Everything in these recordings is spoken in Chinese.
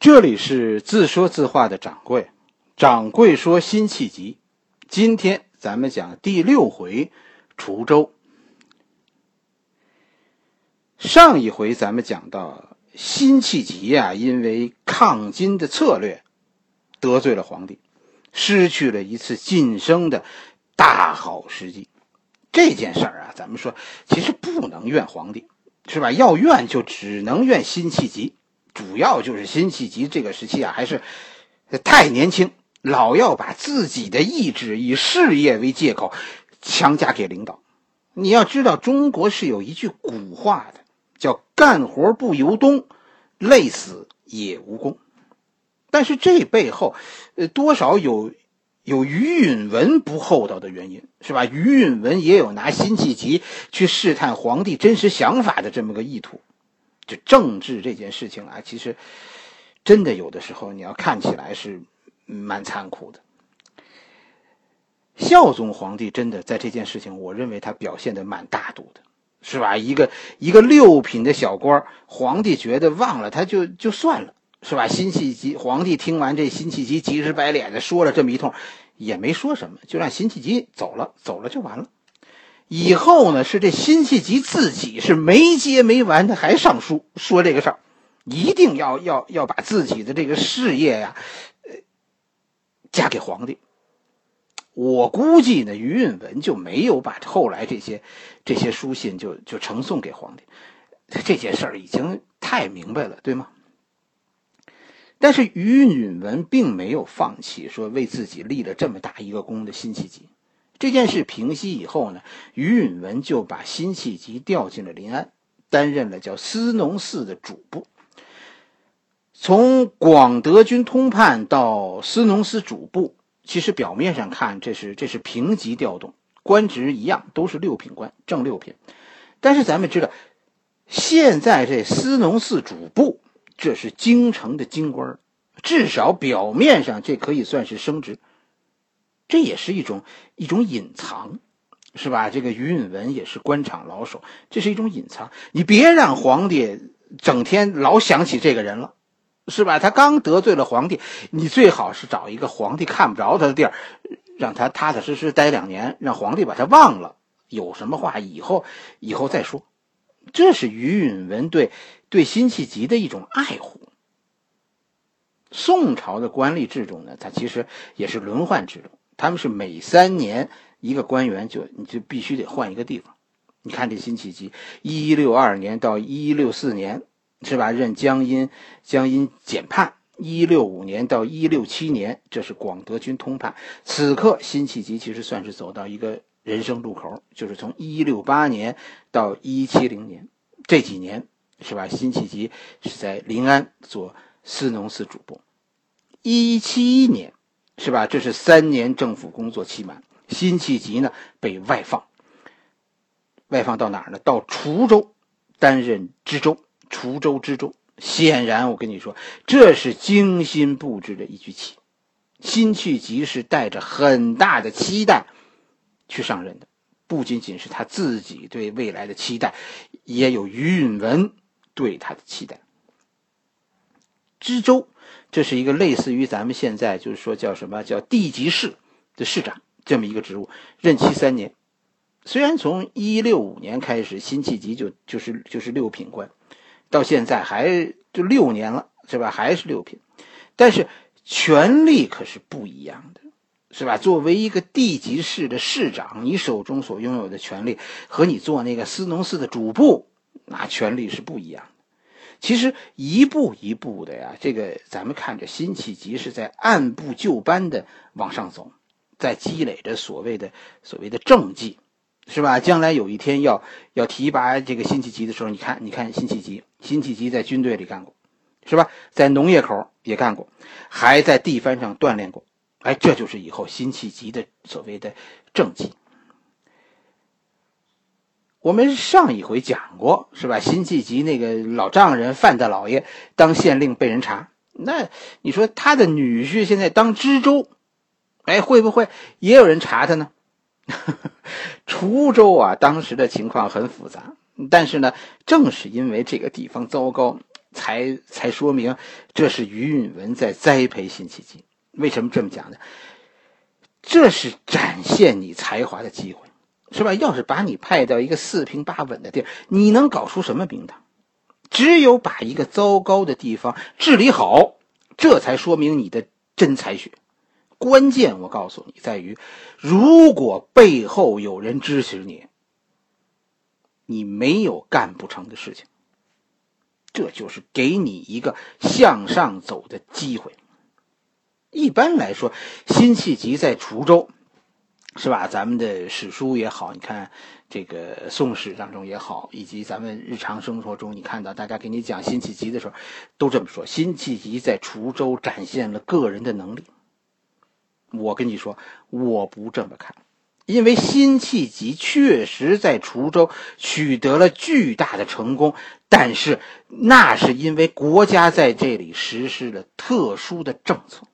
这里是自说自话的掌柜，掌柜说辛弃疾。今天咱们讲第六回，滁州。上一回咱们讲到辛弃疾呀，因为抗金的策略得罪了皇帝，失去了一次晋升的大好时机。这件事儿啊，咱们说其实不能怨皇帝，是吧？要怨就只能怨辛弃疾。主要就是辛弃疾这个时期啊，还是太年轻，老要把自己的意志以事业为借口强加给领导。你要知道，中国是有一句古话的，叫“干活不由东，累死也无功”。但是这背后，呃，多少有有于允文不厚道的原因，是吧？于允文也有拿辛弃疾去试探皇帝真实想法的这么个意图。就政治这件事情啊，其实真的有的时候你要看起来是蛮残酷的。孝宗皇帝真的在这件事情，我认为他表现的蛮大度的，是吧？一个一个六品的小官，皇帝觉得忘了他就就算了，是吧？辛弃疾皇帝听完这辛弃疾急赤白脸的说了这么一通，也没说什么，就让辛弃疾走了，走了就完了。以后呢，是这辛弃疾自己是没接没完的，还上书说这个事儿，一定要要要把自己的这个事业呀，呃，嫁给皇帝。我估计呢，于允文就没有把后来这些这些书信就就呈送给皇帝，这件事儿已经太明白了，对吗？但是于允文并没有放弃说为自己立了这么大一个功的辛弃疾。这件事平息以后呢，于允文就把辛弃疾调进了临安，担任了叫司农寺的主簿。从广德军通判到司农司主簿，其实表面上看这是这是平级调动，官职一样，都是六品官，正六品。但是咱们知道，现在这司农司主簿，这是京城的京官，至少表面上这可以算是升职。这也是一种一种隐藏，是吧？这个于允文也是官场老手，这是一种隐藏。你别让皇帝整天老想起这个人了，是吧？他刚得罪了皇帝，你最好是找一个皇帝看不着他的地儿，让他踏踏实实待两年，让皇帝把他忘了。有什么话以后以后再说。这是于允文对对辛弃疾的一种爱护。宋朝的官吏制度呢，它其实也是轮换制度。他们是每三年一个官员就你就必须得换一个地方。你看这辛弃疾，一六二年到一六四年是吧？任江阴江阴检判。一六五年到一六七年，这是广德军通判。此刻辛弃疾其实算是走到一个人生路口，就是从一六八年到一七零年这几年是吧？辛弃疾是在临安做司农司主簿。一七一年。是吧？这是三年政府工作期满，辛弃疾呢被外放，外放到哪儿呢？到滁州担任知州。滁州知州，显然我跟你说，这是精心布置的一局棋。辛弃疾是带着很大的期待去上任的，不仅仅是他自己对未来的期待，也有于允文对他的期待。知州。这是一个类似于咱们现在就是说叫什么叫地级市的市长这么一个职务，任期三年。虽然从一六五年开始，辛弃疾就就是就是六品官，到现在还就六年了，是吧？还是六品，但是权力可是不一样的，是吧？作为一个地级市的市长，你手中所拥有的权力和你做那个司农司的主簿，那权力是不一样。其实一步一步的呀，这个咱们看着辛弃疾是在按部就班的往上走，在积累着所谓的所谓的政绩，是吧？将来有一天要要提拔这个辛弃疾的时候，你看，你看辛弃疾，辛弃疾在军队里干过，是吧？在农业口也干过，还在地番上锻炼过，哎，这就是以后辛弃疾的所谓的政绩。我们上一回讲过，是吧？辛弃疾那个老丈人范大老爷当县令被人查，那你说他的女婿现在当知州，哎，会不会也有人查他呢？滁州啊，当时的情况很复杂，但是呢，正是因为这个地方糟糕，才才说明这是于允文在栽培辛弃疾。为什么这么讲呢？这是展现你才华的机会，是吧？要是把你派到一个四平八稳的地儿，你能搞出什么名堂？只有把一个糟糕的地方治理好，这才说明你的真才学。关键我告诉你，在于如果背后有人支持你，你没有干不成的事情。这就是给你一个向上走的机会。一般来说，辛弃疾在滁州，是吧？咱们的史书也好，你看这个《宋史》当中也好，以及咱们日常生活中，你看到大家给你讲辛弃疾的时候，都这么说：辛弃疾在滁州展现了个人的能力。我跟你说，我不这么看。因为辛弃疾确实在滁州取得了巨大的成功，但是那是因为国家在这里实施了特殊的政策。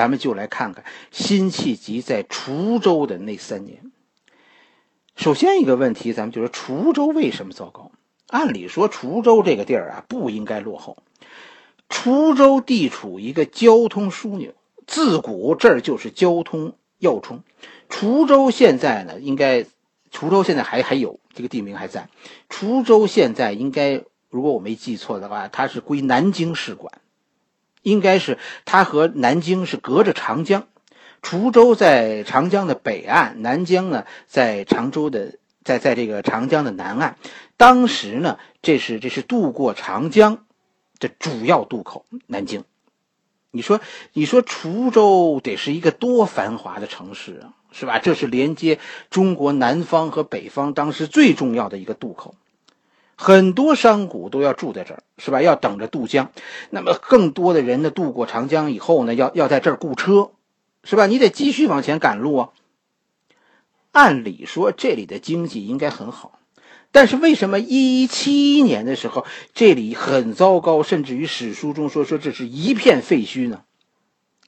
咱们就来看看辛弃疾在滁州的那三年。首先一个问题，咱们就说滁州为什么糟糕？按理说滁州这个地儿啊不应该落后。滁州地处一个交通枢纽，自古这儿就是交通要冲。滁州现在呢，应该，滁州现在还还有这个地名还在。滁州现在应该，如果我没记错的话，它是归南京市管，应该是它和南京是隔着长江。滁州在长江的北岸，南京呢在常州的，在在这个长江的南岸。当时呢，这是这是渡过长江的主要渡口，南京。你说，你说滁州得是一个多繁华的城市啊！是吧？这是连接中国南方和北方当时最重要的一个渡口，很多商贾都要住在这儿，是吧？要等着渡江。那么更多的人呢，渡过长江以后呢，要要在这儿雇车，是吧？你得继续往前赶路啊。按理说这里的经济应该很好，但是为什么一一七一年的时候这里很糟糕，甚至于史书中说说这是一片废墟呢？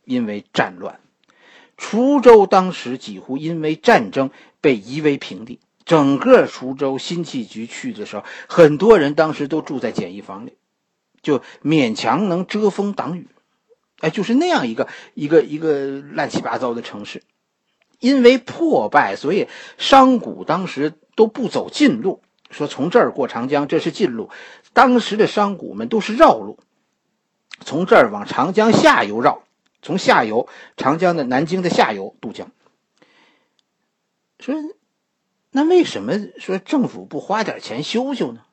因为战乱。滁州当时几乎因为战争被夷为平地，整个滁州辛弃疾去的时候，很多人当时都住在简易房里，就勉强能遮风挡雨，哎，就是那样一个一个一个乱七八糟的城市。因为破败，所以商贾当时都不走近路，说从这儿过长江这是近路，当时的商贾们都是绕路，从这儿往长江下游绕。从下游长江的南京的下游渡江，说那为什么说政府不花点钱修修呢？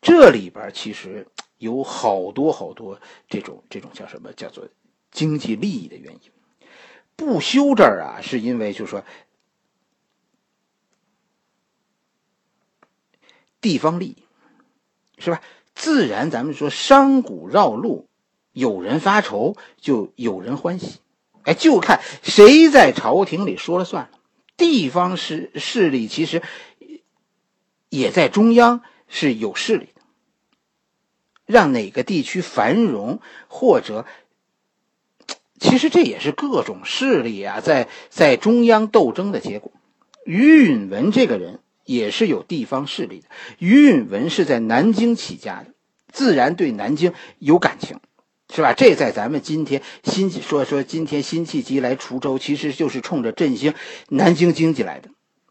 这里边其实有好多好多这种这种叫什么叫做经济利益的原因。不修这儿啊，是因为就是说地方利益，是吧？自然咱们说商贾绕路。有人发愁，就有人欢喜，哎，就看谁在朝廷里说了算了。地方势势力其实也在中央是有势力的，让哪个地区繁荣，或者 其实这也是各种势力啊在在中央斗争的结果。于允文这个人也是有地方势力的，于允文是在南京起家的，自然对南京有感情。是吧？这在咱们今天辛说说今天辛弃疾来滁州，其实就是冲着振兴南京经济来的。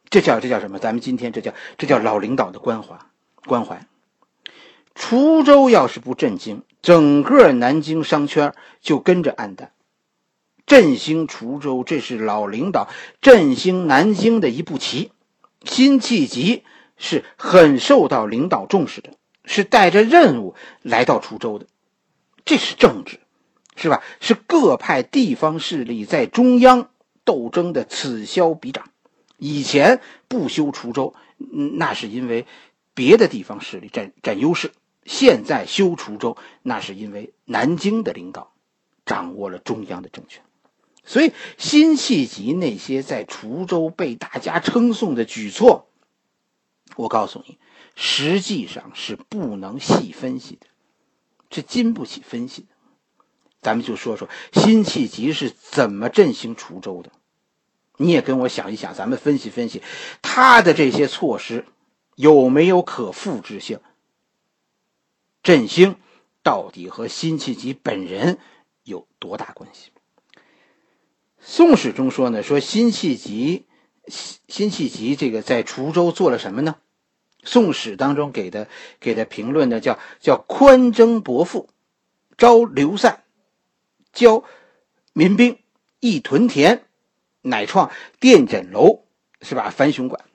这叫这叫什么？咱们今天这叫这叫老领导的关怀关怀。滁州要是不振兴，整个南京商圈就跟着暗淡。振兴滁州，这是老领导振兴南京的一步棋。辛弃疾是很受到领导重视的，是带着任务来到滁州的。这是政治，是吧？是各派地方势力在中央斗争的此消彼长。以前不修滁州，那是因为别的地方势力占占优势；现在修滁州，那是因为南京的领导掌握了中央的政权。所以，辛弃疾那些在滁州被大家称颂的举措，我告诉你，实际上是不能细分析的。这经不起分析，咱们就说说辛弃疾是怎么振兴滁州的。你也跟我想一想，咱们分析分析他的这些措施有没有可复制性。振兴，到底和辛弃疾本人有多大关系？《宋史》中说呢，说辛弃疾，辛弃疾这个在滁州做了什么呢？《宋史》当中给的给的评论呢，叫叫宽征薄赋，招流散，教民兵，易屯田，乃创殿枕楼，是吧？翻雄馆。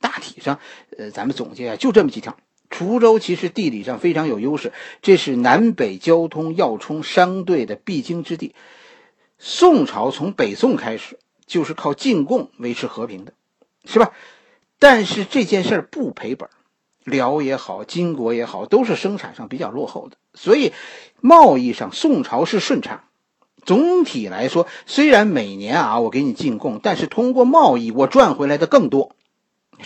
大体上，呃，咱们总结啊，就这么几条。滁州其实地理上非常有优势，这是南北交通要冲、商队的必经之地。宋朝从北宋开始就是靠进贡维持和平的，是吧？但是这件事儿不赔本，辽也好，金国也好，都是生产上比较落后的，所以贸易上宋朝是顺差。总体来说，虽然每年啊我给你进贡，但是通过贸易我赚回来的更多。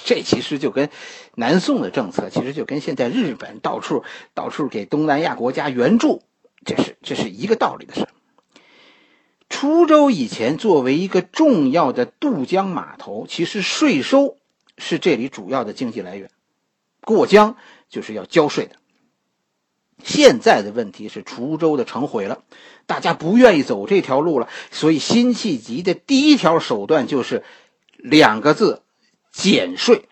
这其实就跟南宋的政策，其实就跟现在日本到处到处给东南亚国家援助，这是这是一个道理的事。滁州以前作为一个重要的渡江码头，其实税收。是这里主要的经济来源，过江就是要交税的。现在的问题是滁州的城毁了，大家不愿意走这条路了，所以辛弃疾的第一条手段就是两个字：减税。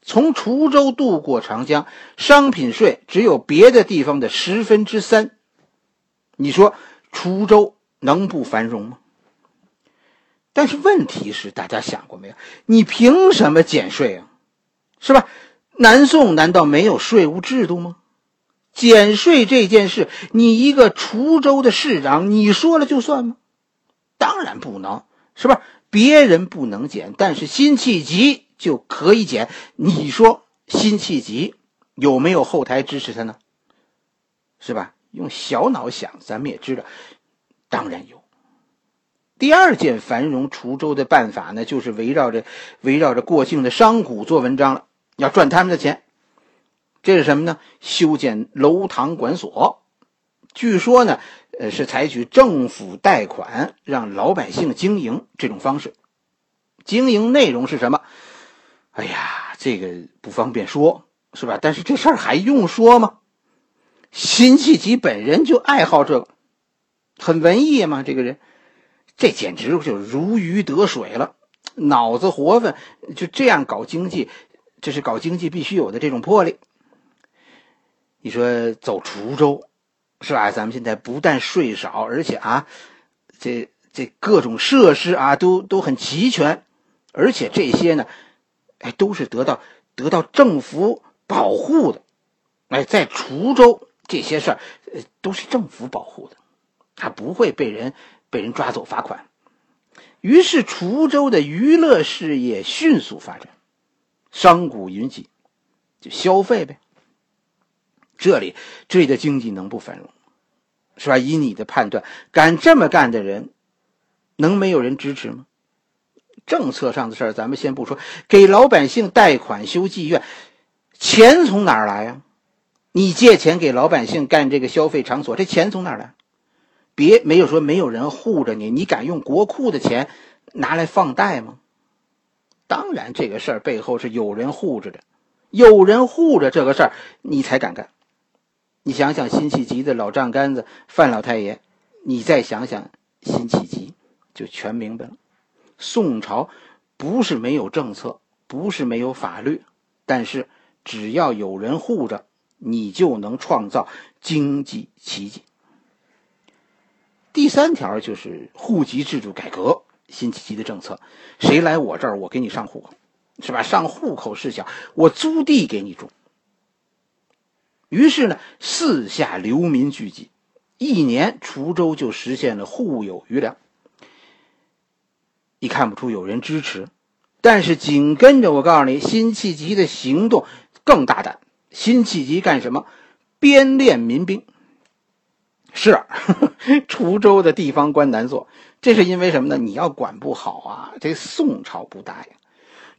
从滁州渡过长江，商品税只有别的地方的十分之三，你说滁州能不繁荣吗？但是问题是，大家想过没有？你凭什么减税啊？是吧？南宋难道没有税务制度吗？减税这件事，你一个滁州的市长，你说了就算吗？当然不能，是吧？别人不能减，但是辛弃疾就可以减。你说辛弃疾有没有后台支持他呢？是吧？用小脑想，咱们也知道，当然有。第二件繁荣滁州的办法呢，就是围绕着围绕着过境的商贾做文章了，要赚他们的钱。这是什么呢？修建楼堂馆所。据说呢，呃，是采取政府贷款让老百姓经营这种方式。经营内容是什么？哎呀，这个不方便说，是吧？但是这事儿还用说吗？辛弃疾本人就爱好这个，很文艺嘛，这个人。这简直就如鱼得水了，脑子活泛，就这样搞经济，这是搞经济必须有的这种魄力。你说走滁州，是吧？咱们现在不但税少，而且啊，这这各种设施啊都都很齐全，而且这些呢，哎，都是得到得到政府保护的。哎，在滁州这些事儿，呃，都是政府保护的，他不会被人。被人抓走罚款，于是滁州的娱乐事业迅速发展，商贾云集，就消费呗。这里这里的经济能不繁荣，是吧？以你的判断，敢这么干的人，能没有人支持吗？政策上的事儿咱们先不说，给老百姓贷款修妓院，钱从哪儿来呀？你借钱给老百姓干这个消费场所，这钱从哪儿来？别没有说没有人护着你，你敢用国库的钱拿来放贷吗？当然，这个事儿背后是有人护着的，有人护着这个事儿，你才敢干。你想想辛弃疾的老丈杆子范老太爷，你再想想辛弃疾，就全明白了。宋朝不是没有政策，不是没有法律，但是只要有人护着，你就能创造经济奇迹。第三条就是户籍制度改革，辛弃疾的政策，谁来我这儿，我给你上户口，是吧？上户口事小，我租地给你种。于是呢，四下流民聚集，一年滁州就实现了户有余粮。你看不出有人支持，但是紧跟着我告诉你，辛弃疾的行动更大胆。辛弃疾干什么？编练民兵。是，滁州的地方官难做，这是因为什么呢？你要管不好啊，这宋朝不答应。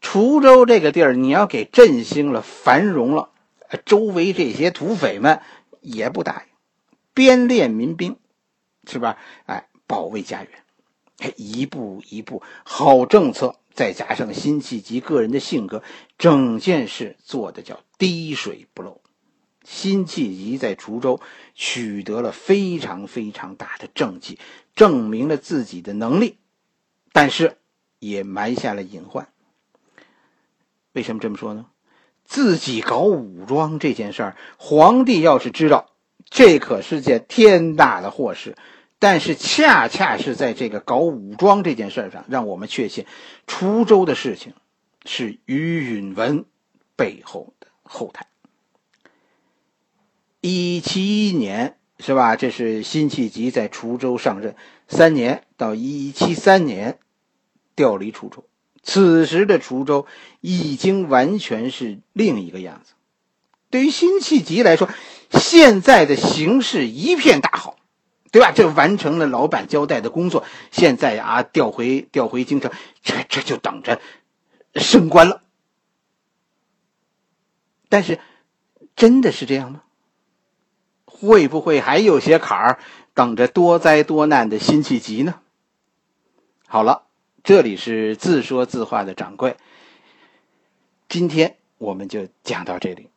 滁州这个地儿，你要给振兴了、繁荣了，周围这些土匪们也不答应。编练民兵，是吧？哎，保卫家园，一步一步，好政策，再加上辛弃疾个人的性格，整件事做的叫滴水不漏。辛弃疾在滁州取得了非常非常大的政绩，证明了自己的能力，但是也埋下了隐患。为什么这么说呢？自己搞武装这件事儿，皇帝要是知道，这可是件天大的祸事。但是恰恰是在这个搞武装这件事上，让我们确信，滁州的事情是于允文背后的后台。一七一年是吧？这是辛弃疾在滁州上任三年，到一七三年调离滁州。此时的滁州已经完全是另一个样子。对于辛弃疾来说，现在的形势一片大好，对吧？这完成了老板交代的工作，现在啊调回调回京城，这这就等着升官了。但是，真的是这样吗？会不会还有些坎儿等着多灾多难的辛弃疾呢？好了，这里是自说自话的掌柜，今天我们就讲到这里。